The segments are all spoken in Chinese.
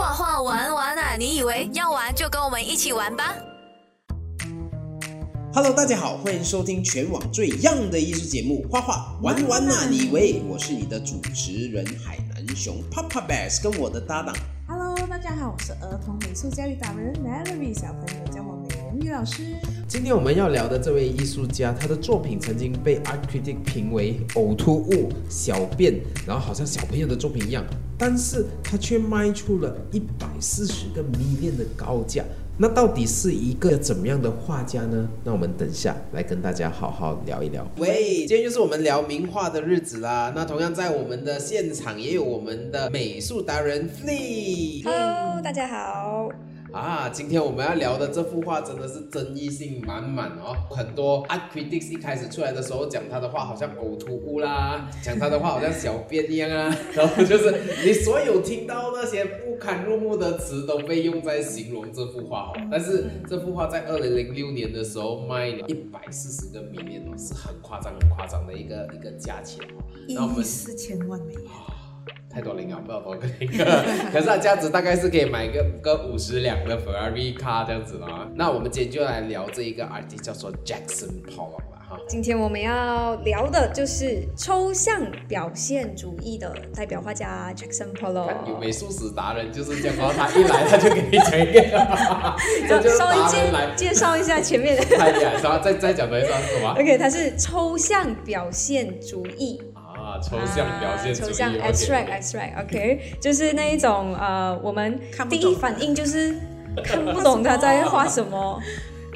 画画玩玩啊！你以为要玩就跟我们一起玩吧？Hello，大家好，欢迎收听全网最 young 的艺术节目《画画玩玩啊！你以为我是你的主持人海南熊 Papa b e a s 跟我的搭档。Hello，大家好，我是儿童美术教育达人 Melody，小朋友叫我美容鱼老师。今天我们要聊的这位艺术家，他的作品曾经被 Art Critic 评为呕吐物、小便，然后好像小朋友的作品一样。但是他却卖出了一百四十个迷恋的高价，那到底是一个怎么样的画家呢？那我们等下来跟大家好好聊一聊。喂，今天就是我们聊名画的日子啦。那同样在我们的现场也有我们的美术达人 Flee。Hello，大家好。啊，今天我们要聊的这幅画真的是争议性满满哦。很多 art critics 一开始出来的时候讲他的画好像呕吐物啦，讲他的话好像小便一样啊，然后就是你所有听到那些不堪入目的词都被用在形容这幅画哦。但是这幅画在二零零六年的时候卖了一百四十个 million 哦，是很夸张很夸张的一个一个价钱哦。一亿四千万美元。太多零啊，不知道多少个零，可是它价值大概是可以买个个五十辆的 Ferrari car 这样子啦。那我们今天就来聊这一个 artist 叫做 Jackson Pollock 了哈。今天我们要聊的就是抽象表现主义的代表画家 Jackson Pollock。有美术史达人就是这样，他一来他就给你讲一个，稍微介介绍一下前面的。太厉害，然后再再讲一下是什么？OK，他是抽象表现主义。抽象表现主义，抽象 abstract abstract，OK，就是那一种呃，我们第一反应就是看不懂他在画什么。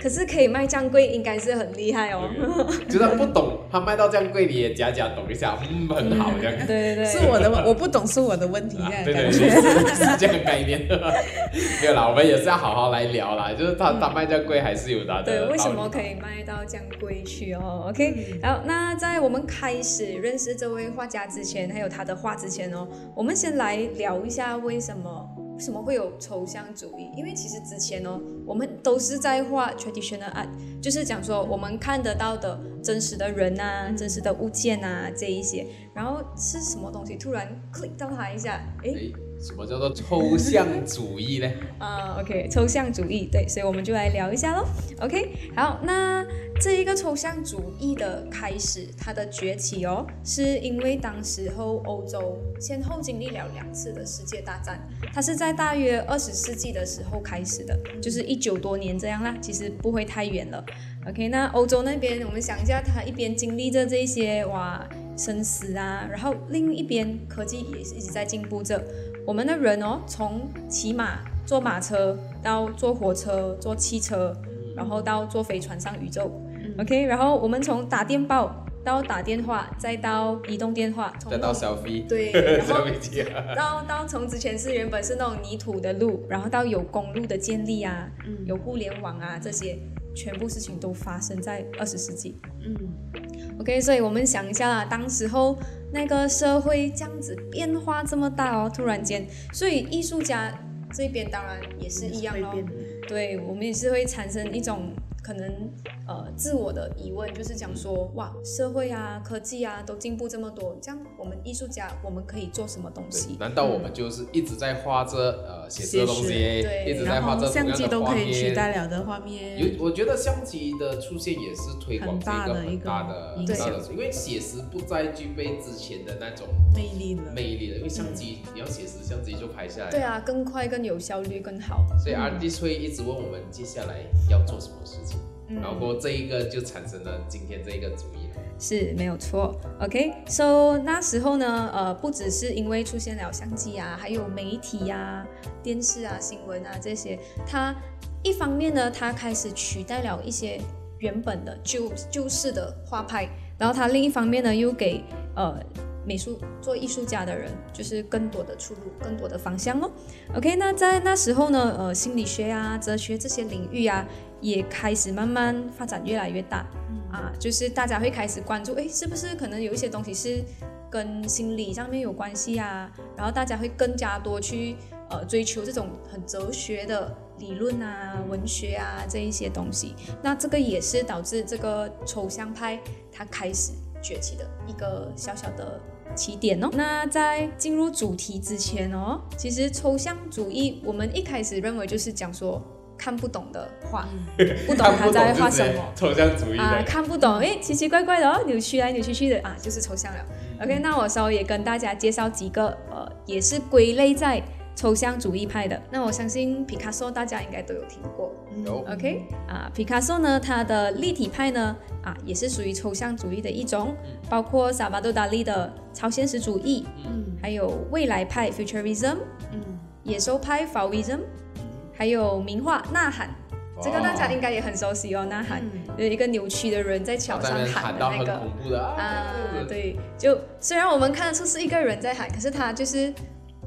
可是可以卖这样贵，应该是很厉害哦。就算不懂，他卖到这样贵，你也假假懂一下，嗯，很好这样。对对对，是我的，我不懂是我的问题，对对对，是这样的概念。没有啦，我们也是要好好来聊啦。就是他他卖这样贵，还是有他的。对，为什么可以卖到这样贵去哦？OK，好，那在我们开始认识这位画家之前，还有他的画之前哦，我们先来聊一下为什么。为什么会有抽象主义？因为其实之前呢，我们都是在画 traditional art，就是讲说我们看得到的真实的人啊、真实的物件啊这一些。然后是什么东西突然 click 到他一下？哎。什么叫做抽象主义呢？啊，OK，抽象主义，对，所以我们就来聊一下喽。OK，好，那这一个抽象主义的开始，它的崛起哦，是因为当时候欧洲先后经历了两次的世界大战，它是在大约二十世纪的时候开始的，就是一九多年这样啦，其实不会太远了。OK，那欧洲那边，我们想一下，它一边经历着这些哇生死啊，然后另一边科技也是一直在进步着。我们的人哦，从骑马、坐马车到坐火车、坐汽车，然后到坐飞船上宇宙，OK。然后我们从打电报到打电话，再到移动电话，再到小飞，对，然后到到从之前是原本是那种泥土的路，然后到有公路的建立啊，有互联网啊，这些全部事情都发生在二十世纪。嗯，OK。所以我们想一下啦，当时候。那个社会这样子变化这么大哦，突然间，所以艺术家这边当然也是一样哦，对我们也是会产生一种。可能呃，自我的疑问就是讲说，哇，社会啊，科技啊，都进步这么多，这样我们艺术家我们可以做什么东西？难道我们就是一直在画着呃写实的东西，对一直在画着相机都可以取代了的画面？有，我觉得相机的出现也是推广这个很大的影响，因为写实不再具备之前的那种魅力了，魅力了。因为相机你要写实，相机就拍下来。对啊，更快、更有效率、更好。所以 artist 会一直问我们接下来要做什么事情。然后这一个就产生了今天这一个主意，是没有错。OK，so 那时候呢，呃，不只是因为出现了相机啊，还有媒体呀、电视啊、新闻啊这些，它一方面呢，它开始取代了一些原本的旧旧式的画派，然后它另一方面呢，又给呃。美术做艺术家的人，就是更多的出路，更多的方向咯。OK，那在那时候呢，呃，心理学啊、哲学这些领域啊，也开始慢慢发展越来越大。啊，就是大家会开始关注，哎，是不是可能有一些东西是跟心理上面有关系啊？然后大家会更加多去呃追求这种很哲学的理论啊、文学啊这一些东西。那这个也是导致这个抽象派它开始崛起的一个小小的。起点哦。那在进入主题之前哦，其实抽象主义我们一开始认为就是讲说看不懂的画，不懂他在画什么。抽象主义啊，看不懂，哎，奇奇怪怪的哦，扭曲来扭曲去的啊，就是抽象了。OK，那我稍微也跟大家介绍几个，呃，也是归类在抽象主义派的。那我相信皮卡索大家应该都有听过。有。OK，啊，皮卡索呢，他的立体派呢，啊，也是属于抽象主义的一种，包括萨巴多达利的超现实主义，嗯。还有未来派 （Futurism），嗯，野兽派 （Fauvism），还有名画《呐喊》，这个大家应该也很熟悉哦，《呐喊》有一个扭曲的人在桥上喊的那个。啊，对，就虽然我们看得出是一个人在喊，可是他就是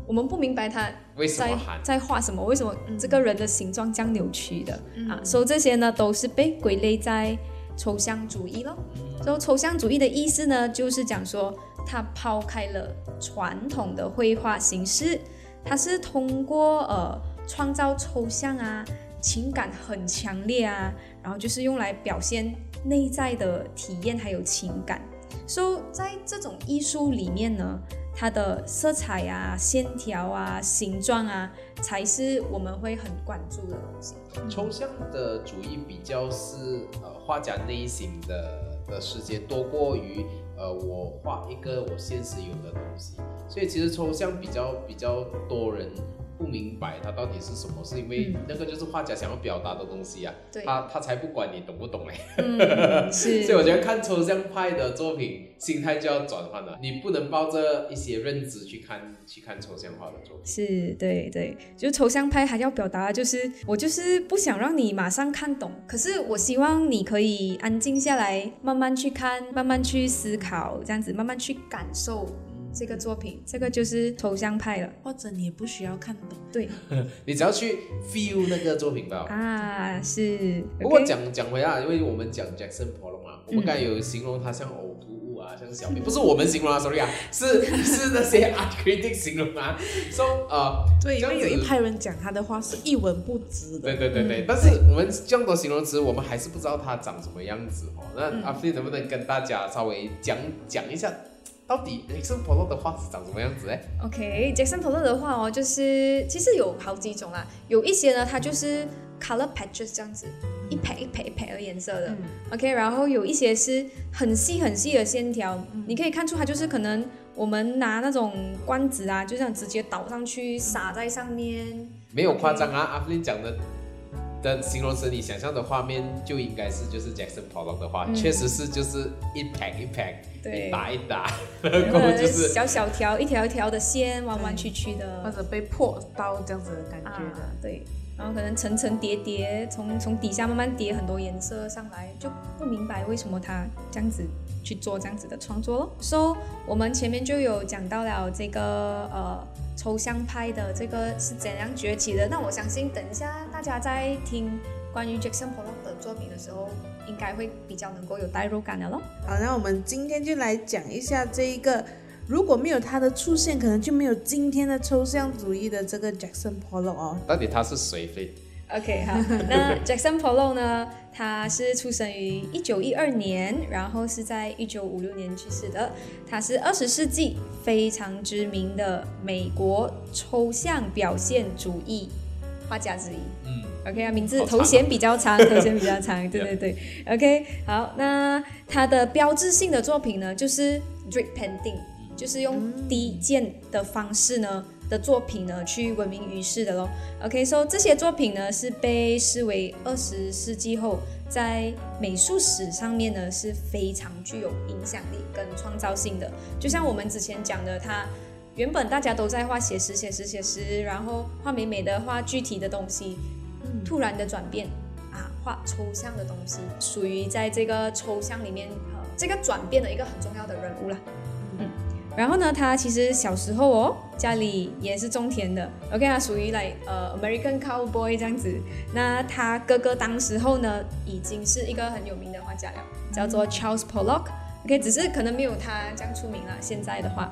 我们不明白他为什在么？在画什么，为什么这个人的形状这样扭曲的、嗯啊？所以这些呢都是被归类在抽象主义咯。所以抽象主义的意思呢，就是讲说它抛开了传统的绘画形式，它是通过呃创造抽象啊，情感很强烈啊，然后就是用来表现内在的体验还有情感。所、以在这种艺术里面呢，它的色彩啊、线条啊、形状啊，才是我们会很关注的东西。抽象的主义比较是呃画家内心的的世界多过于呃我画一个我现实有的东西，所以其实抽象比较比较多人不明白它到底是什么，是因为嗯那个就是画家想要表达的东西啊，对，他他才不管你懂不懂嘞。嗯，是，所以我觉得看抽象派的作品，心态就要转换了。你不能抱着一些认知去看去看抽象画的作品。是对对，就抽象派还要表达就是我就是不想让你马上看懂，可是我希望你可以安静下来，慢慢去看，慢慢去思考，这样子慢慢去感受这个作品，这个就是抽象派了。或者你也不需要看懂。对 你只要去 feel 那个作品吧。啊，是。不过讲讲回来，因为我们讲 Jackson Pollock 嘛，我们刚才有形容他像呕吐物啊，像小便，不是我们形容啊，sorry 啊，是 是那些 art critic 形容啊。So 呃，对，因为有一派人讲他的话是一文不值的。对对对嗯对，但是我们这样多形容词，我们还是不知道他长什么样子哦。那嗯阿飞能不能跟大家稍微讲讲一下，到底 Jackson Pollock 的画是长什么样子哎？OK，Jackson Pollock 的话哦，就是其实有好几种啦，有一些呢，它就是 color patches 这样子，一排一排一排的颜色的。OK，然后有一些是很细很细的线条，你可以看出它就是可能我们拿那种罐子啊，就这样直接倒上去撒在上面。没有夸张啊，阿飞讲的。的形容词，你想象的画面就应该是就是 Jackson Pollock 的话，嗯确实是就是一排一排，对一打一打，然后就是小小条一条一条的线，弯弯曲曲的或者被破刀这样子的感觉啊的。，对。然后可能层层叠叠，从从底下慢慢叠很多颜色上来，就不明白为什么他这样子去做这样子的创作咯。So 我们前面就有讲到了这个呃抽象派的这个是怎样崛起的。那我相信等一下大家在听关于 Jackson Pollock 的作品的时候，应该会比较能够有代入感的咯。好，那我们今天就来讲一下这一个，如果没有他的出现，可能就没有今天的抽象主义的这个 Jackson Pollock 哦。到底他是谁飞？OK，好，那 Jackson Pollock 呢？他是出生于一九一二年，然后是在一九五六年去世的。他是二十世纪非常知名的美国抽象表现主义画家之一。嗯，OK 啊，名字头衔比较长，头衔比较长，对对对。OK，好，那他的标志性的作品呢，就是 drip painting，就是用滴溅的方式呢的作品呢去闻名于世的咯。OK，so、这些作品呢是被视为二十世纪后在美术史上面呢是非常具有影响力跟创造性的。就像我们之前讲的，他原本大家都在画写实、写实、写实，然后画美美的、画具体的东西，突然的转变啊，画抽象的东西，属于在这个抽象里面呃这个转变的一个很重要的人物啦。嗯，然后呢，他其实小时候哦，家里也是种田的，OK 他，属于来呃 American cowboy 这样子。那他哥哥当时候呢，已经是一个很有名的画家了，叫做 Charles Pollock。OK，只是可能没有他这样出名了。现在的话，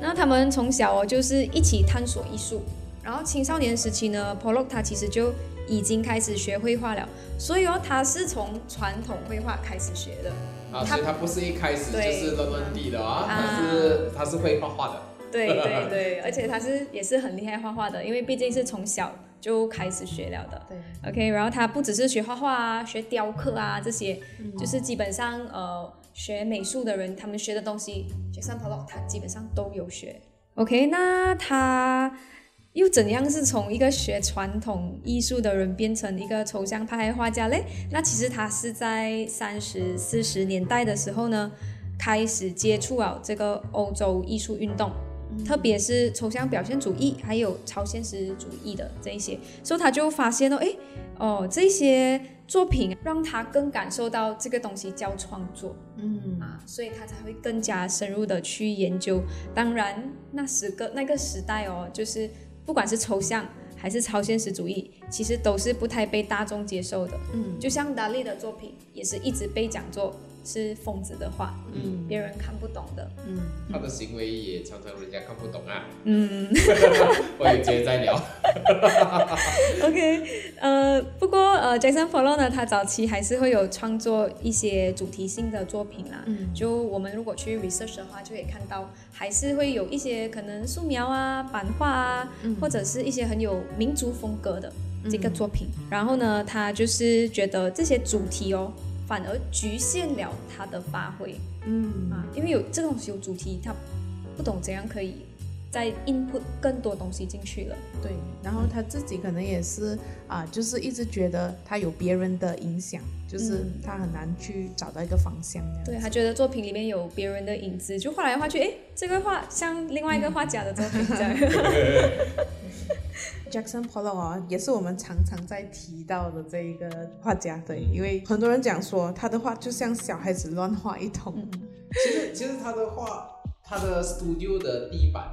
那他们从小哦就是一起探索艺术，然后青少年时期呢，Pollock 他其实就已经开始学绘画了，所以哦，他是从传统绘画开始学的。啊，所以他不是一开始就对是乱乱地的啊，啊他是他是会画画的。对对 对，而且他是也是很厉害画画的，因为毕竟是从小就开始学了的。对，OK，然后他不只是学画画啊，学雕刻啊这些，就是基本上呃学美术的人，他们学的东西，Jackson Pollock 他基本上都有学。OK，那他又怎样是从一个学传统艺术的人变成一个抽象派画家嘞？那其实他是在三十四十年代的时候呢，开始接触了这个欧洲艺术运动。特别是抽象表现主义，还有超现实主义的这一些，所以他就发现了，诶，哦，这些作品让他更感受到这个东西叫创作嗯啊，所以他才会更加深入的去研究。当然，那时个那个时代哦，就是不管是抽象还是超现实主义，其实都是不太被大众接受的。嗯就像达利的作品，也是一直被讲作是疯子的话，嗯别人看不懂的。嗯，他的行为也常常人家看不懂啊。嗯。我也接着再聊。OK，呃，不过呃，Jason Pollock 呢，他早期还是会有创作一些主题性的作品啦。嗯就我们如果去 research 的话，就可以看到，还是会有一些可能素描啊、版画啊，或者是一些很有民族风格的这个作品。然后呢，他就是觉得这些主题哦，反而局限了他的发挥嗯啊，因为有这种有主题，他不懂怎样可以再 input 更多东西进去了。对，然后他自己可能也是啊、就是一直觉得他有别人的影响，就是嗯他很难去找到一个方向。对他觉得作品里面有别人的影子，就画来画去，诶，这个画像另外一个画家的作品这样。Jackson Pollock 哦，也是我们常常在提到的这一个画家，对，因为很多人讲说他的画就像小孩子乱画一通，其实其实他的画，他的 studio 的地板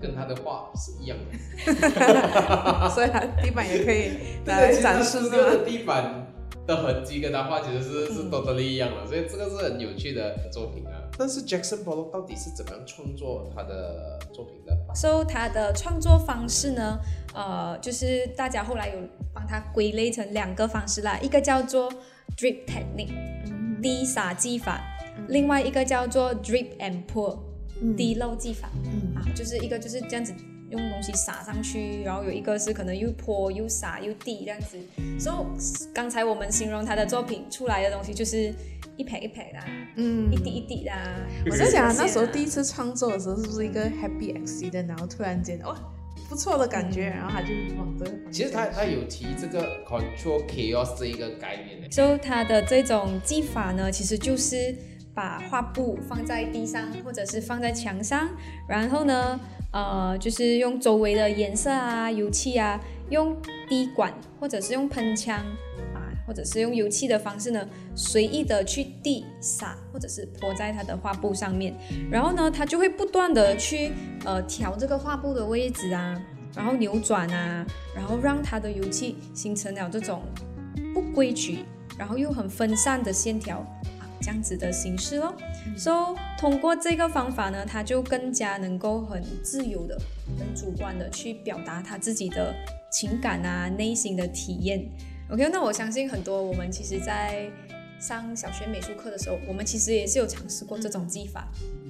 跟他的画是一样的，所以他地板也可以 拿来展示，是 studio 吗？的地板的痕迹跟他画其实是是嗯 totally 一样的，所以这个是很有趣的作品啊。但是 Jackson Pollock 到底是怎么样创作他的作品的？so 他的创作方式呢，呃，就是大家后来有帮他归类成两个方式啦，一个叫做 drip technique 嗯滴洒技法，另外一个叫做 drip and pour 嗯滴漏技法。嗯啊，就是一个就是这样子用东西撒上去，然后有一个是可能又泼又撒又滴这样子。所以刚才我们形容他的作品出来的东西就是一撇一撇的啊，嗯一滴一滴的啊。我在想啊，那时候第一次创作的时候，是不是一个 happy accident，然后突然间哇，不错的感觉，然后他就往这个其实他他有提这个 control chaos 这一个概念的。所以他的这种技法呢，其实就是把画布放在地上，或者是放在墙上，然后呢，呃，就是用周围的颜色啊、油漆啊，用滴管或者是用喷枪啊，或者是用油漆的方式呢，随意的去滴洒或者是泼在它的画布上面，然后呢，它就会不断的去呃调这个画布的位置啊，然后扭转啊，然后让它的油漆形成了这种不规矩，然后又很分散的线条，这样子的形式咯。所、以通过这个方法呢，他就更加能够很自由的、很主观的去表达他自己的情感啊、内心的体验。OK，那我相信很多我们其实，在上小学美术课的时候，我们其实也是有尝试过这种技法。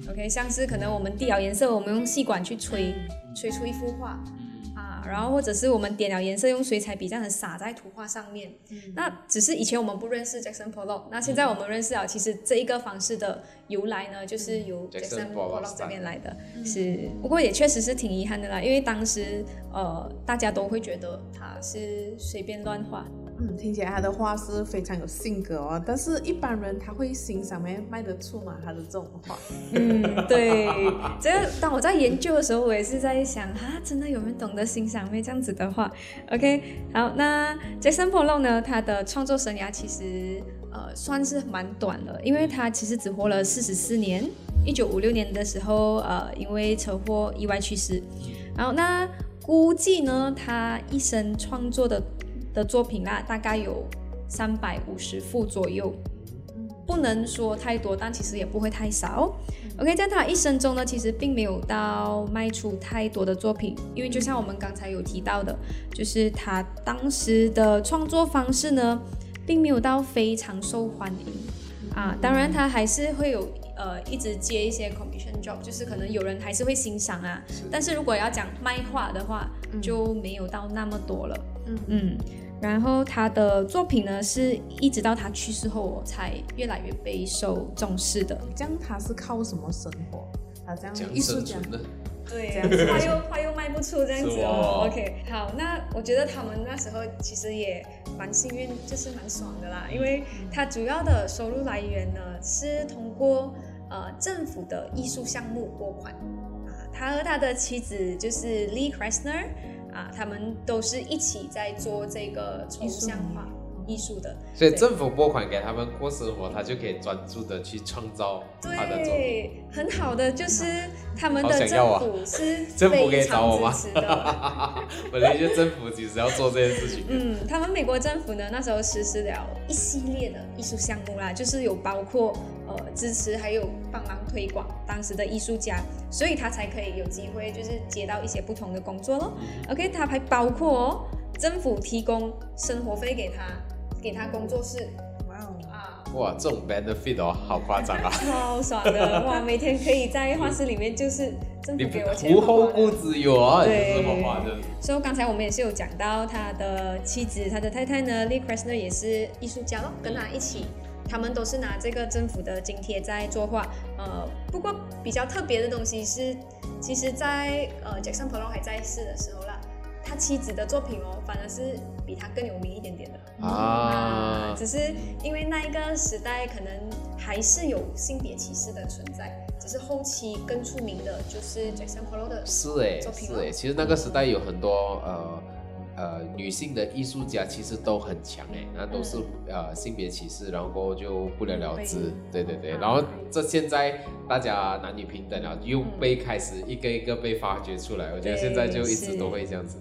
OK，像是可能我们滴了颜色，我们用细管去吹，吹出一幅画啊，然后或者是我们点了颜色，用水彩笔这样子撒在图画上面。那只是以前我们不认识 Jackson Pollock，那现在我们认识了，其实这一个方式的由来呢，就是由 Jackson Pollock 这边来的。是，不过也确实是挺遗憾的啦，因为当时呃大家都会觉得他是随便乱画。嗯，听起来他的话是非常有性格哦，但是一般人他会欣赏没？卖得出吗？他的这种话？嗯，对，这个当我在研究的时候，我也是在想，啊，真的有人懂得欣赏没这样子的话？OK，好，那 Jason p o l o 呢，他的创作生涯其实呃算是蛮短的，因为他其实只活了四十四年，一九五六年的时候，呃，因为车祸意外去世。然后那估计呢，他一生创作的的作品啦，大概有三百五十幅左右。不能说太多，但其实也不会太少。OK，在他一生中呢，其实并没有到卖出太多的作品，因为就像我们刚才有提到的，就是他当时的创作方式呢，并没有到非常受欢迎啊，当然他还是会有呃一直接一些 commission job，就是可能有人还是会欣赏啊，但是如果要讲卖画的话，就没有到那么多了。嗯。嗯，然后他的作品呢，是一直到他去世后才越来越备受重视的。这样他是靠什么生活？他这样讲艺术家。对，这样子。画又画又卖不出这样子哦。哦。OK，好，那我觉得他们那时候其实也蛮幸运，就是蛮爽的啦，因为他主要的收入来源呢是通过呃政府的艺术项目拨款。啊，他和他的妻子就是 Lee Krasner 啊，他们都是一起在做这个抽象画艺术的。所以政府拨款给他们过生活，他就可以专注的去创造。对，很好的就是 他们的政府 是政府可以非找我吗常支持的。本来就政府其实要做这件事情。嗯，他们美国政府呢，那时候实施了一系列的艺术项目啦，就是有包括呃支持还有帮忙推广当时的艺术家，所以他才可以有机会就是接到一些不同的工作咯。OK，他还包括哦，政府提供生活费给他，给他工作室哇哦，啊。哇，这种 benefit 哦，好夸张啊！超爽的哇！每天可以在画室里面，就是政你府给我钱，无后顾之忧啊，就对是这么花的。所以刚才我们也是有讲到他的妻子，他的太太呢，Lee Krasner 也是艺术家咯，跟他一起，他们都是拿这个政府的津贴在作画。呃，不过比较特别的东西是，其实在呃 Jackson Pollock 还在世的时候啦，他妻子的作品哦，反而是比他更有名一点点的。啊，只是因为那一个时代可能还是有性别歧视的存在，只是后期更出名的就是 Jackson Pollock 的是哎，作品是哎，其实那个时代有很多呃呃女性的艺术家，其实都很强哎，那都是、呃性别歧视，然后就不了了之，对对对，啊。然后这现在大家男女平等了，又被开始一个一个被发掘出来，我觉得现在就一直都会这样子。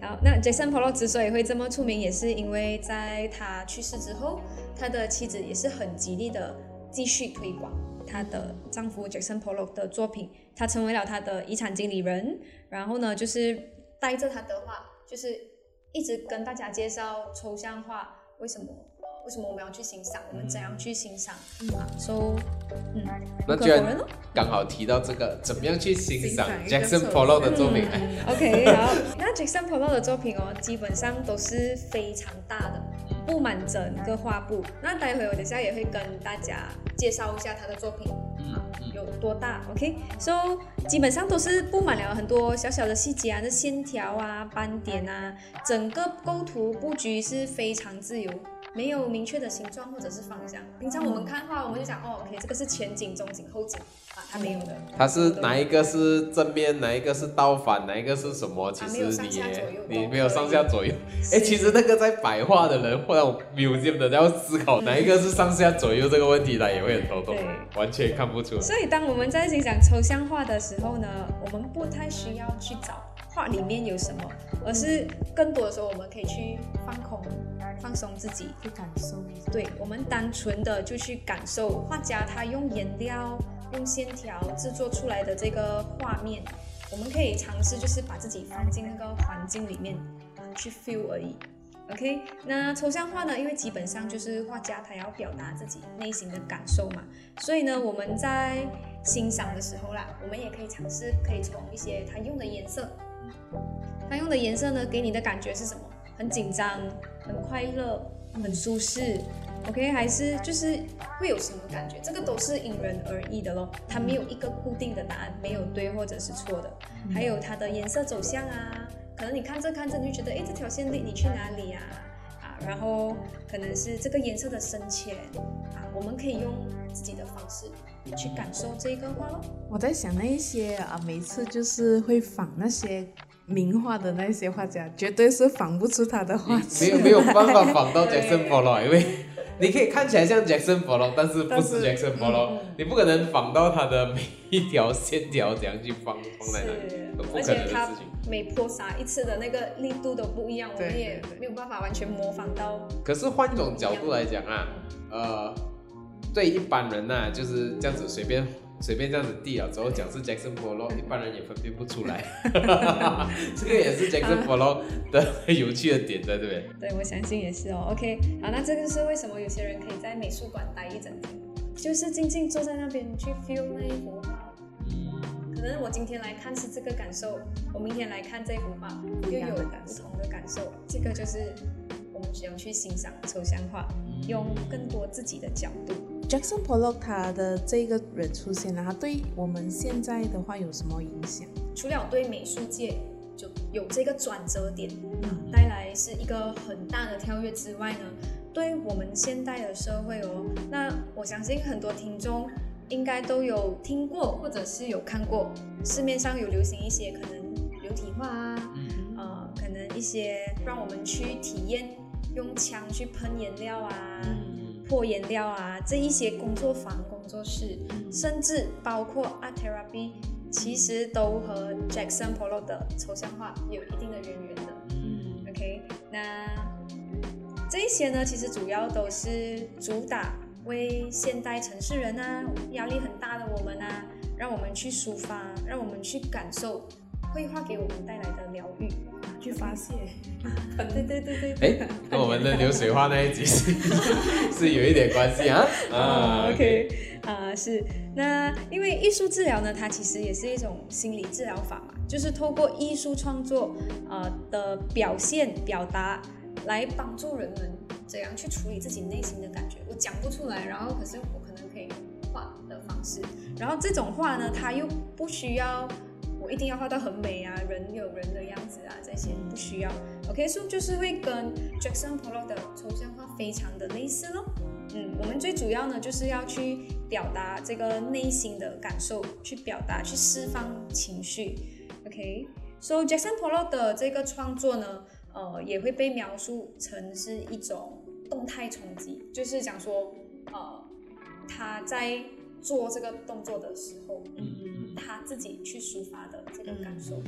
好，那 Jackson Polo 之所以会这么出名，也是因为在他去世之后，他的妻子也是很极力的继续推广他的丈夫 Jackson Polo 的作品，他成为了他的遗产经理人，然后呢，就是带着他的话，就是一直跟大家介绍抽象画为什么。为什么我们要去欣赏？我们怎样去欣赏？啊，so，嗯，那居然。刚好提到这个，怎么样去欣赏 Jackson Pollock 的作品？OK，好，那 Jackson Pollock 的作品哦，基本上都是非常大的，布满整个画布。那待会我等下也会跟大家介绍一下他的作品啊有多大。OK，so、基本上都是布满了很多小小的细节啊，这线条啊、斑点啊，整个构图布局是非常自由。没有明确的形状或者是方向。平常我们看画，我们就讲哦，OK，这个是前景、中景、后景啊，它没有的。它是哪一个是正面，哪一个是倒反，哪一个是什么？其实你你没有上下左右。是哎，其实那个在摆画的人或者 museum 的要思考哪一个是上下左右这个问题，他也会很头痛对，完全看不出来。所以，当我们在欣赏抽象画的时候呢，我们不太需要去找画里面有什么，而是更多的时候我们可以去放空、放松自己。去感受。对，我们单纯的就去感受画家他用颜料、用线条制作出来的这个画面，我们可以尝试就是把自己放进那个环境里面啊去 feel 而已。OK，那抽象画呢？因为基本上就是画家他要表达自己内心的感受嘛，所以呢，我们在欣赏的时候啦，我们也可以尝试可以从一些他用的颜色，他用的颜色呢，给你的感觉是什么？很紧张，很快乐，很舒适。OK，还是就是会有什么感觉？这个都是因人而异的咯，它没有一个固定的答案，没有对或者是错的。还有它的颜色走向啊，可能你看着看着你就觉得，哎，这条线你你去哪里啊？啊，然后可能是这个颜色的深浅啊，我们可以用自己的方式去感受这个画咯。我在想那一些啊，每次就是会仿那些名画的那些画家，绝对是仿不出他的画没有没有办法仿到 Jackson Pollock，因为你可以看起来像 Jackson Pollock，但是不是是 Jackson Pollock，你不可能仿到他的每一条线条怎样去放放在那里，是都，不而可能的事情。每泼洒一次的那个力度都不一样，我们也没有办法完全模仿到。可是换一种角度来讲啊，呃，对一般人呐、就是这样子随便随便这样子递了之后讲是 Jackson Pollock，一般人也分辨不出来。这个也是 Jackson Pollock 的有趣的点在这边。对，我相信也是哦。OK，好，那这个是为什么有些人可以在美术馆待一整天。就是静静坐在那边去 feel 那一幅画。嗯，可能我今天来看是这个感受，我明天来看这幅画又有不同的感受。这个就是我们只要去欣赏抽象画，用更多自己的角度。Jackson Pollock 他的这个人出现了，他对我们现在的话有什么影响？除了对美术界就有这个转折点，嗯带来是一个很大的跳跃之外呢，对我们现代的社会哦，那我相信很多听众应该都有听过，或者是有看过，市面上有流行一些可能流体画啊，呃，可能一些让我们去体验用枪去喷颜料啊。破颜料啊，这一些工作坊、工作室，甚至包括 art therapy，其实都和 Jackson Pollock 的抽象画有一定的渊源的。嗯 OK，那这一些呢，其实主要都是主打为现代城市人啊，压力很大的我们啊，让我们去抒发，让我们去感受绘画给我们带来的疗愈。去发泄。对对对对。哎，跟我们的流水画那一集是是有一点关系啊。啊，OK，啊、是，那因为艺术治疗呢，它其实也是一种心理治疗法嘛，就是透过艺术创作呃的表现表达，来帮助人们怎样去处理自己内心的感觉。我讲不出来，然后可是我可能可以用画的方式，然后这种画呢，它又不需要。一定要画到很美啊，人有人的样子啊，这些不需要。OK，所、以就是会跟 Jackson Pollock 的抽象画非常的类似咯。嗯，我们最主要呢就是要去表达这个内心的感受，去表达，去释放情绪。OK，so、Jackson Pollock 的这个创作呢，呃，也会被描述成是一种动态冲击，就是讲说，呃，他在做这个动作的时候，嗯，他自己去抒发的这个感受。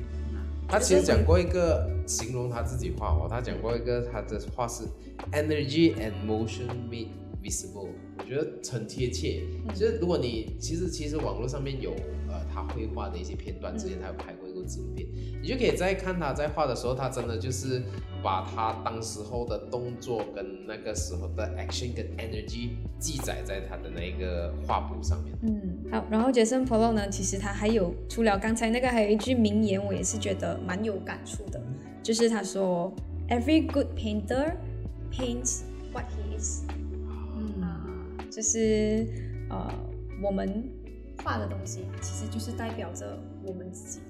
他其实讲过一个形容他自己画哦，他讲过一个他的话是 energy and motion made visible，我觉得很贴切。就是如果你其实其实网络上面有呃他绘画的一些片段，之前他有拍过一个纪录片，你就可以在看他在画的时候，他真的就是把他当时候的动作跟那个时候的 action 跟 energy 记载在他的那个画布上面。嗯，好，然后 Jason Pollock 呢，其实他还有除了刚才那个，还有一句名言，我也是觉得蛮有感触的，就是他说，Every good painter paints what he is，嗯啊，就是呃，我们画的东西其实就是代表着我们自己。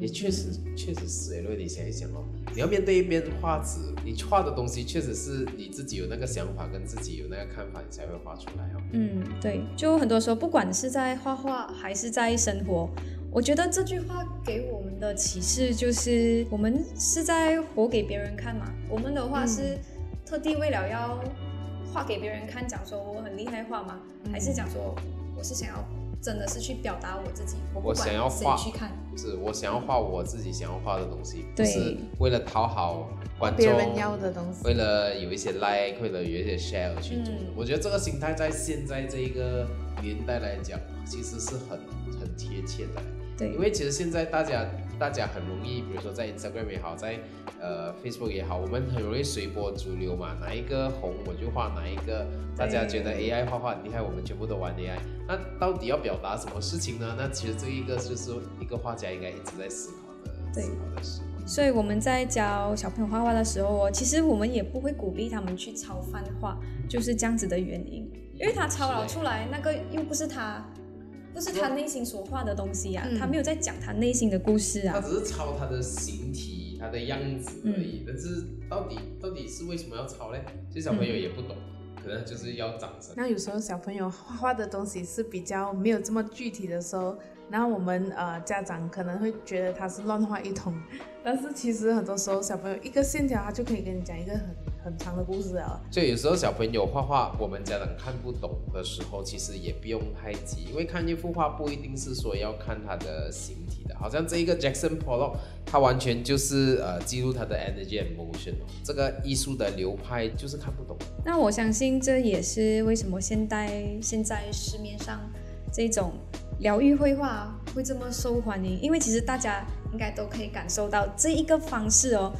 也确实，确实是诶。如果你想一想哦，你要面对一边画纸，你画的东西确实是你自己有那个想法跟自己有那个看法，你才会画出来哦。嗯，对，就很多时候，不管是在画画还是在生活，我觉得这句话给我们的启示就是，我们是在活给别人看嘛。我们的话是特地为了要画给别人看，讲说我很厉害画吗？还是讲说我是想要真的是去表达我自己？我我想要画去看，是我想要画我自己想要画的东西，不对是为了讨好观众，别人要的东西为了有一些 like，为了有一些 share 而去做。嗯我觉得这个心态在现在这一个年代来讲，其实是很很贴切的。对因为其实现在大家大家很容易，比如说在 Instagram 也好，在呃 Facebook 也好，我们很容易随波逐流嘛，哪一个红我就画哪一个。大家觉得 AI 画画很厉害，我们全部都玩 AI。那到底要表达什么事情呢？那其实这一个就是一个画家应该一直在思考的对思考的事。所以我们在教小朋友画画的时候哦，其实我们也不会鼓励他们去抄翻画，就是这样子的原因，因为他抄了出来，那个又不是他，不是他内心所画的东西啊，嗯他没有在讲他内心的故事啊。他只是抄他的形体、他的样子而已。但是到底到底是为什么要抄嘞？其实小朋友也不懂，可能就是要掌声。那有时候小朋友画画的东西是比较没有这么具体的时候，然后我们呃家长可能会觉得他是乱画一通，但是其实很多时候小朋友一个线条他就可以跟你讲一个很很长的故事啊。所以有时候小朋友画画，我们家长看不懂的时候，其实也不用太急，因为看一幅画不一定是说要看它的形体的。好像这一个 Jackson Pollock，他完全就是呃记录他的 energy and motion 哦，这个艺术的流派就是看不懂。那我相信这也是为什么现代现在市面上这种疗愈绘画会这么受欢迎，因为其实大家应该都可以感受到这一个方式哦，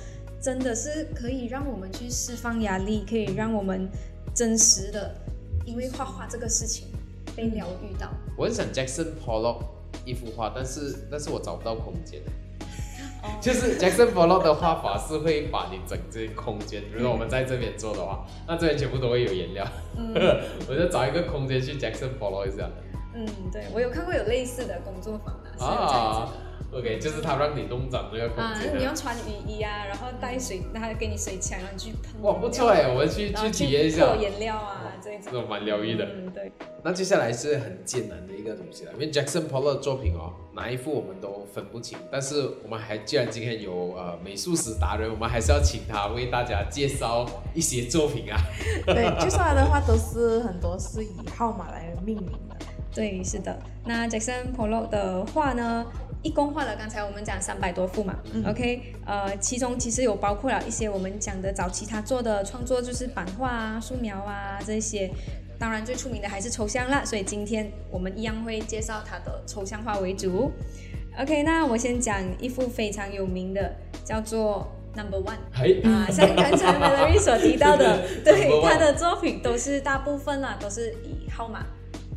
真的是可以让我们去释放压力，可以让我们真实的因为画画这个事情被疗愈到。我很想 Jackson Pollock 一幅画，但是但是我找不到空间。就是 Jackson Pollock 的画法是会把你整这空间，如果我们在这边做的话，那这边全部都会有颜料，嗯 我就找一个空间去 Jackson Pollock 一下。嗯，对我有看过有类似的工作坊啊，是有这样子啊，OK，就是他让你弄脏这个空啊，间你要穿雨衣啊，然后带水，他给你水枪，然后你去喷。哇，不错哎，我们去去体验一下泼，颜料啊，这一种。这种蛮疗愈的。嗯，对。那接下来是很艰难的一个东西了，因为 Jackson Pollock 的作品哦，哪一幅我们都分不清，但是我们还既然今天有呃美术史达人，我们还是要请他为大家介绍一些作品啊。对，介绍他的话都是很多是以号码来命名的。对，是的。那 Jackson Pollock 的画呢，一共画了刚才我们讲三百多幅嘛、o k 呃，其中其实有包括了一些我们讲的早期他做的创作，就是版画啊、素描啊这些。当然最出名的还是抽象啦，所以今天我们一样会介绍他的抽象画为主。OK，那我先讲一幅非常有名的，叫做 Number One。啊，像刚才 Valerie 所提到的，是 对他的作品都是大部分啦，都是以号码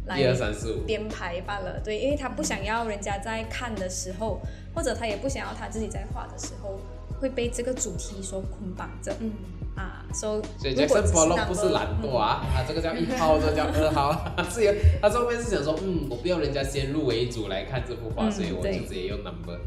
来一二三四五，编排罢了。对，因为他不想要人家在看的时候，或者他也不想要他自己在画的时候会被这个主题所捆绑着。嗯，啊，so 所以如果 Jackson 只是 Pollock 不是懒惰啊，他这个叫一号，这个叫二号，是有他后面是想说，嗯，我不要人家先入为主来看这幅画，嗯所以我就对直接用 number。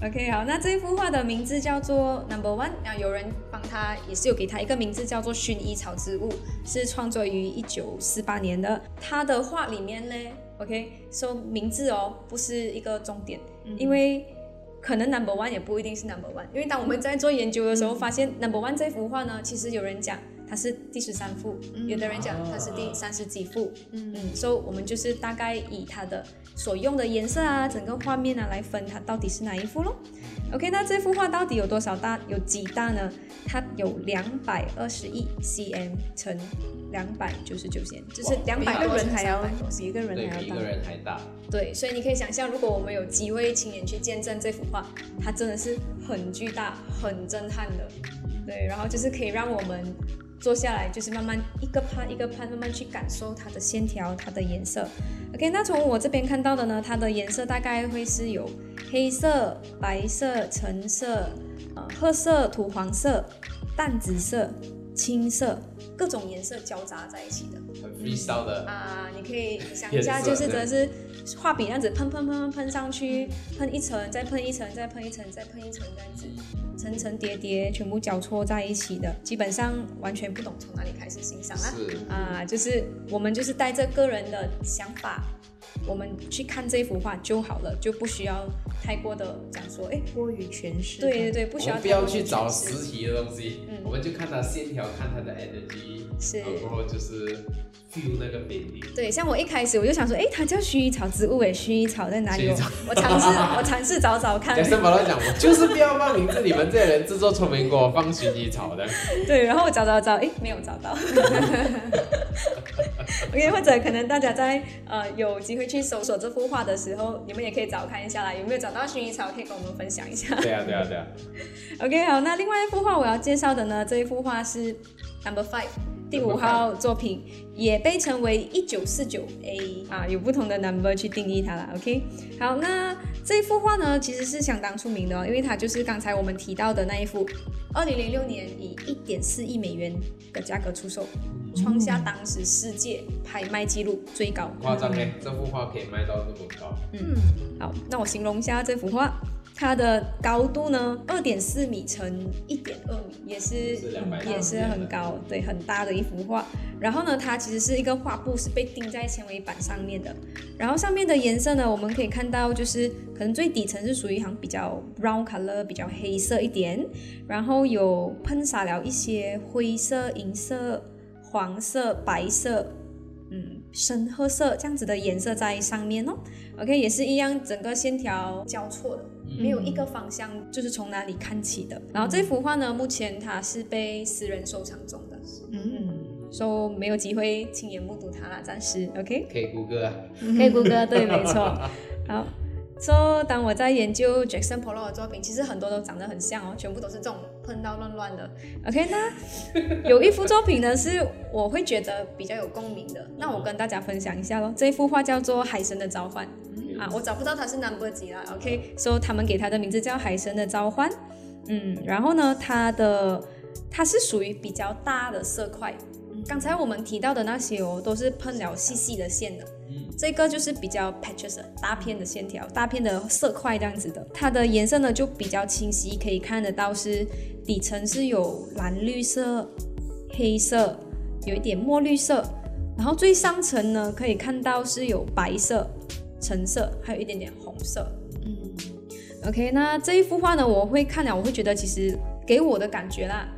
OK，好，那这幅画的名字叫做 Number One，然后有人帮他也是有给他一个名字叫做薰衣草之物，是创作于一九四八年的。他的画里面呢，OK，so、名字哦不是一个重点，因为可能 Number One 也不一定是 Number One，因为当我们在做研究的时候发现 Number One 这幅画呢，其实有人讲它是第十三幅，有的人讲它是第三十几幅，嗯。嗯，所以我们就是大概以它的所用的颜色啊，整个画面啊来分它到底是哪一幅咯。OK，那这幅画到底有多少大？有几大呢？它有两百二十亿 cm 乘两百九十九 cm，就是两百个人还要多比一个人对比一个还要大。人还大，对，所以你可以想象，如果我们有机会亲眼去见证这幅画，它真的是很巨大、很震撼的。对，然后就是可以让我们坐下来，就是慢慢一个拍一个拍慢慢去感受它的线条、它的颜色。OK，那从我这边看到的呢，它的颜色大概会是有黑色、白色、橙色、呃褐色、土黄色、淡紫色、青色，各种颜色交杂在一起的。很 freestyle 的。啊，你可以想一下，就是真的是画笔那样子喷喷喷喷喷上去，喷一层，再喷一层，再喷一层，再喷一层，这样子层层叠叠，全部交错在一起的，基本上完全不懂从哪里开始欣赏啊。是，啊，就是我们就是带着个人的想法，我们去看这幅画就好了，就不需要太过的讲说，哎，过于诠释。对对对，不需要们不要去找实体的东西，嗯我们就看它线条，看它的 energy，是然后就是 feel 那个美丽。对，像我一开始我就想说，哎，它叫薰衣草植物，哎，薰衣草在哪里？我薰衣草我尝试 我尝试找找看贾，森宝他讲，我就是不要放名字，你们这些人自作聪明给我放薰衣草的。对，然后我找找找，哎，没有找到。OK，或者可能大家在呃有机会去搜索这幅画的时候，你们也可以找看一下啦，有没有找到薰衣草，可以跟我们分享一下。对啊，对啊，对啊。OK，好，那另外一幅画我要介绍的呢，这一幅画是 Number Five。第五号作品也被称为一九四九 A 啊，有不同的 number 去定义它了。OK，好，那这幅画呢，其实是相当出名的哦，因为它就是刚才我们提到的那一幅，二零零六年以一点四亿美元的价格出售，创下当时世界拍卖纪录最高。夸张嘞，这幅画可以卖到这么高，嗯好，那我形容一下这幅画，它的高度呢，二点四米乘一点二米，也是是也是很高，对，很大的一幅画。然后呢，它其实是一个画布，是被钉在纤维板上面的。然后上面的颜色呢，我们可以看到，就是可能最底层是属于行比较 brown color，比较黑色一点，然后有喷洒了一些灰色、银色、黄色、白色。嗯，深褐色这样子的颜色在上面哦。OK，也是一样，整个线条交错的，没有一个方向，就是从哪里看起的。然后这幅画呢，目前它是被私人收藏中的，嗯，所、以没有机会亲眼目睹它啦，暂时 OK。可以谷歌啊。可以谷歌，对，没错。好 So，当我在研究 Jackson Pollock 的作品，其实很多都长得很像哦，全部都是这种喷到乱乱的。OK，那有一幅作品呢，是我会觉得比较有共鸣的，那我跟大家分享一下咯。这幅画叫做《海神的召唤》啊，我找不到它是 number 几了。OK，So 他们给它的名字叫《海神的召唤》。嗯，然后呢，它的它是属于比较大的色块。刚才我们提到的那些哦，都是喷了细细的线的。这个就是比较 patches 大片的线条，大片的色块这样子的。它的颜色呢就比较清晰，可以看得到是底层是有蓝绿色、黑色，有一点墨绿色。然后最上层呢可以看到是有白色、橙色，还有一点点红色。嗯，OK，那这一幅画呢，我会看了，我会觉得其实给我的感觉啦。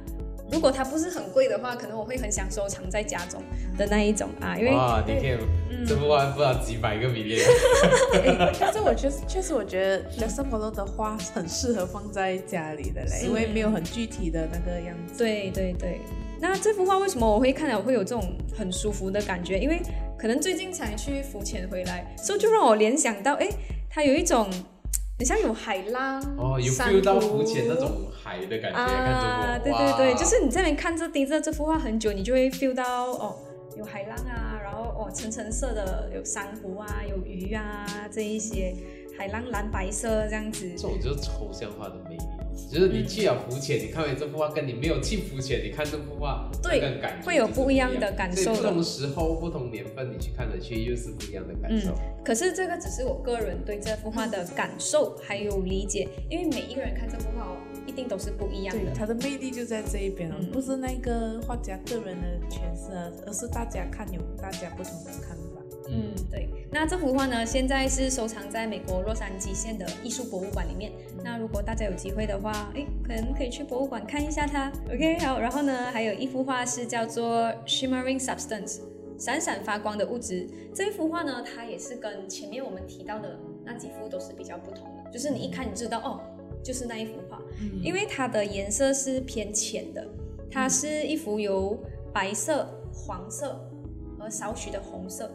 如果它不是很贵的话，可能我会很想收藏在家中的那一种啊，因为哇，你看这幅画不知道几百个米列。但是我确实确实我觉得 e o 的花很适合放在家里的嘞，因为没有很具体的那个样子。对对对，那这幅画为什么我会看了我会有这种很舒服的感觉？因为可能最近才去浮潜回来，所以就让我联想到，哎，它有一种。很像有海浪哦，有 feel 到浮潜那种海的感觉，啊，对对对，就是你在那边看着盯着这幅画很久，你就会 feel 到哦，有海浪啊，然后哦，橙橙色的有珊瑚啊，有鱼啊，这一些海浪蓝白色这样子，这种就是抽象化的魅力。就是你去了浮潜，你看完这幅画，跟你没有去浮潜，你看这幅画，对，感会有不一样的感受。不同时候、不同年份，你去看的去又是不一样的感受。可是这个只是我个人对这幅画的感受还有理解，因为每一个人看这幅画哦，一定都是不一样的。它的魅力就在这一边了，不是那个画家个人的诠释，而是大家看有大家不同的看法。嗯，对。那这幅画呢，现在是收藏在美国洛杉矶县的艺术博物馆里面。那如果大家有机会的话，哎，可能可以去博物馆看一下它。OK，好。然后呢，还有一幅画是叫做 Shimmering Substance，闪闪发光的物质。这一幅画呢，它也是跟前面我们提到的那几幅都是比较不同的，就是你一看你知道哦，就是那一幅画，因为它的颜色是偏浅的，它是一幅由白色、黄色和少许的红色。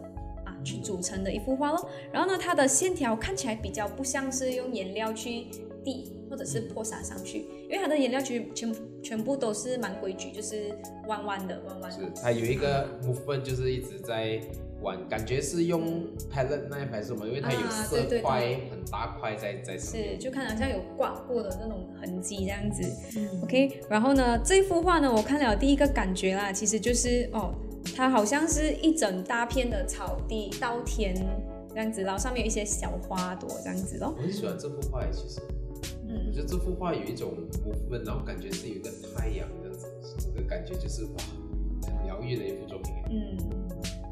去组成的一幅画咯。然后呢，它的线条看起来比较不像是用颜料去滴或者是泼洒上去，因为它的颜料其实全全部都是蛮规矩，就是弯弯的弯弯的。是，它有一个部分就是一直在弯，感觉是用 palette 那一排是什么？因为它有色块很大块在在上面，是就看好像有刮过的那种痕迹这样子。嗯 OK，然后呢，这幅画呢，我看了第一个感觉啦，其实就是哦。它好像是一整大片的草地稻田这样子，然后上面有一些小花朵这样子咯。我很喜欢这幅画，其实，嗯，我觉得这幅画有一种部分，然后感觉是有一个太阳这样子，这个感觉就是哇，很疗愈的一幅作品。嗯，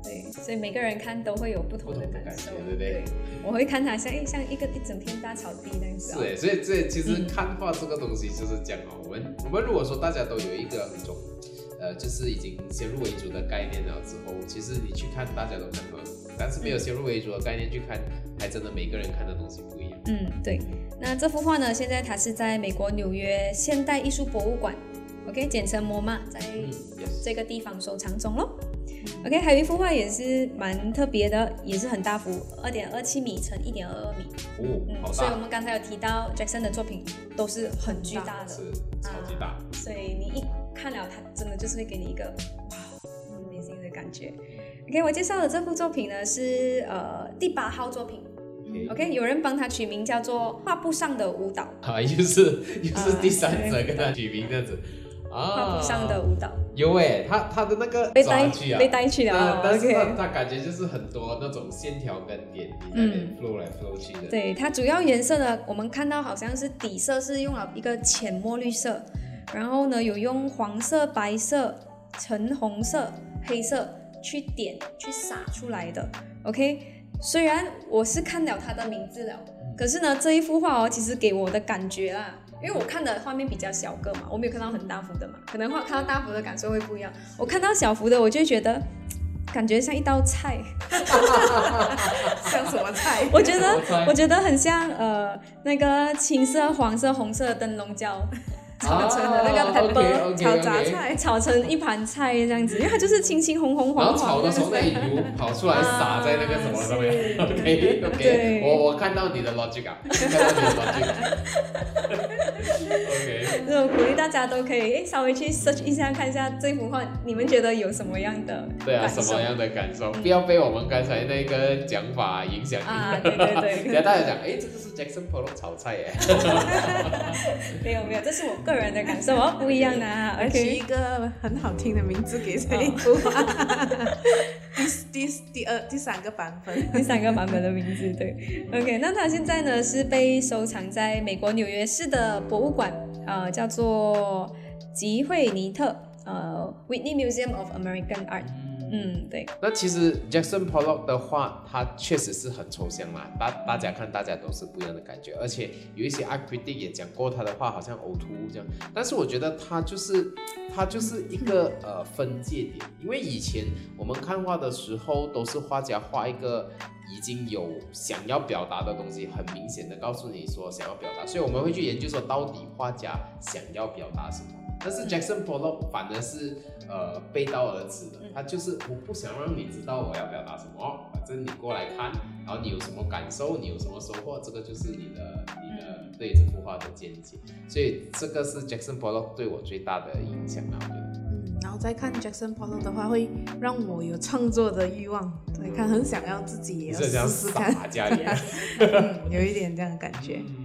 对，所以每个人看都会有不同的感受，对不对？我会看它像诶，像一个一整片大草地那样子。是，所以这其实看画这个东西就是讲哦，我们我们如果说大家都有一个那种。呃，就是已经先入为主的概念了之后，其实你去看，大家都看过，但是没有先入为主的概念去看，还真的每个人看的东西不一样。嗯，对。那这幅画呢，现在它是在美国纽约现代艺术博物馆，OK，简称 MoMA，在这个地方收藏中咯。OK，还有一幅画也是蛮特别的，也是很大幅，二点二七米乘一点二二米。哦，好所以我们刚才有提到 Jackson 的作品都是很巨大的，是超级大。所以你一看了它，真的就是会给你一个哇，明星的感觉。OK，我介绍的这幅作品呢是呃第八号作品。OK，有人帮他取名叫做《画布上的舞蹈》。啊，又是又是第三者给他取名这样子。画布上的舞蹈。有诶，他他的那个被带去啊，被带去了。但是他他感觉就是很多那种线条跟点在那边 flow 来 flow 去的。对，它主要颜色呢，我们看到好像是底色是用了一个浅墨绿色。然后呢，有用黄色、白色、橙红色、黑色去点去撒出来的。OK，虽然我是看了它的名字了，可是呢，这一幅画哦，其实给我的感觉啊，因为我看的画面比较小个嘛，我没有看到很大幅的嘛，可能画看到大幅的感受会不一样。我看到小幅的，我就觉得感觉像一道菜，像 什么菜？我觉得我觉得很像呃那个青色、黄色、红色的灯笼椒。炒成的那个 pepper，、炒杂菜，炒成一盘菜这样子，因为它就是青青红红然黄黄后炒的时候，那油跑出来撒在那个什么上面。OK OK，我我看到你的 logic 啊，看到你的 logic。OK，这种鼓励大家都可以诶稍微去 search 一下，看一下这幅画，你们觉得有什么样的对啊，什么样的感受？不要被我们刚才那个讲法影响。啊？对对等对，下大家讲，哎，这个是 Jackson Pollock 炒菜耶。没有没有，这是我个人的感受哦，不一样的啊。取一个很好听的名字给这一幅画。第第第二第三个版本，第三个版本的名字对。OK，那它现在呢是被收藏在美国纽约市的博物馆，呃，叫做吉惠尼特呃 Whitney Museum of American Art。嗯，对，那其实 Jackson Pollock 的画，他确实是很抽象啦，大大家看大家都是不一样的感觉，而且有一些 art critic 也讲过他的话好像呕吐这样，但是我觉得他就是他就是一个 呃分界点，因为以前我们看画的时候都是画家画一个已经有想要表达的东西，很明显的告诉你说想要表达，所以我们会去研究说到底画家想要表达什么。但是 Jackson Pollock 反而是呃背道而驰的，他就是我不想让你知道我要表达什么，反正你过来看，然后你有什么感受，你有什么收获，这个就是你的你的对这幅画的见解。所以这个是 Jackson Pollock 对我最大的影响啊，我觉得。嗯，然后再看 Jackson Pollock 的话，会让我有创作的欲望，对看很想要自己也要试试看，家里。嗯，有一点这样的感觉。嗯